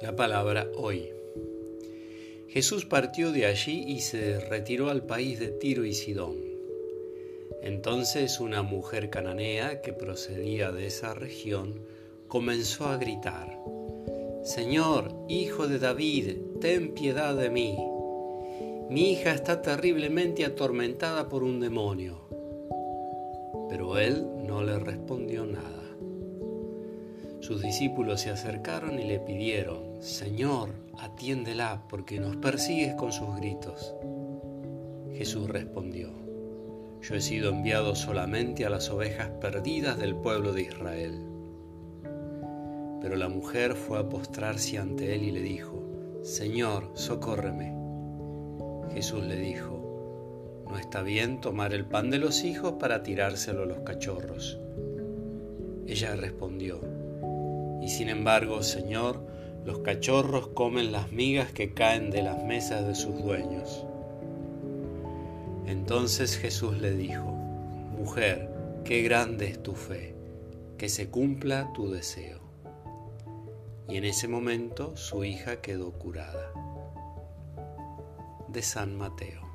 La palabra hoy. Jesús partió de allí y se retiró al país de Tiro y Sidón. Entonces una mujer cananea que procedía de esa región comenzó a gritar, Señor, hijo de David, ten piedad de mí. Mi hija está terriblemente atormentada por un demonio. Pero él no le respondió nada. Sus discípulos se acercaron y le pidieron, Señor, atiéndela porque nos persigues con sus gritos. Jesús respondió, Yo he sido enviado solamente a las ovejas perdidas del pueblo de Israel. Pero la mujer fue a postrarse ante él y le dijo, Señor, socórreme. Jesús le dijo, No está bien tomar el pan de los hijos para tirárselo a los cachorros. Ella respondió, y sin embargo, Señor, los cachorros comen las migas que caen de las mesas de sus dueños. Entonces Jesús le dijo, Mujer, qué grande es tu fe, que se cumpla tu deseo. Y en ese momento su hija quedó curada. De San Mateo.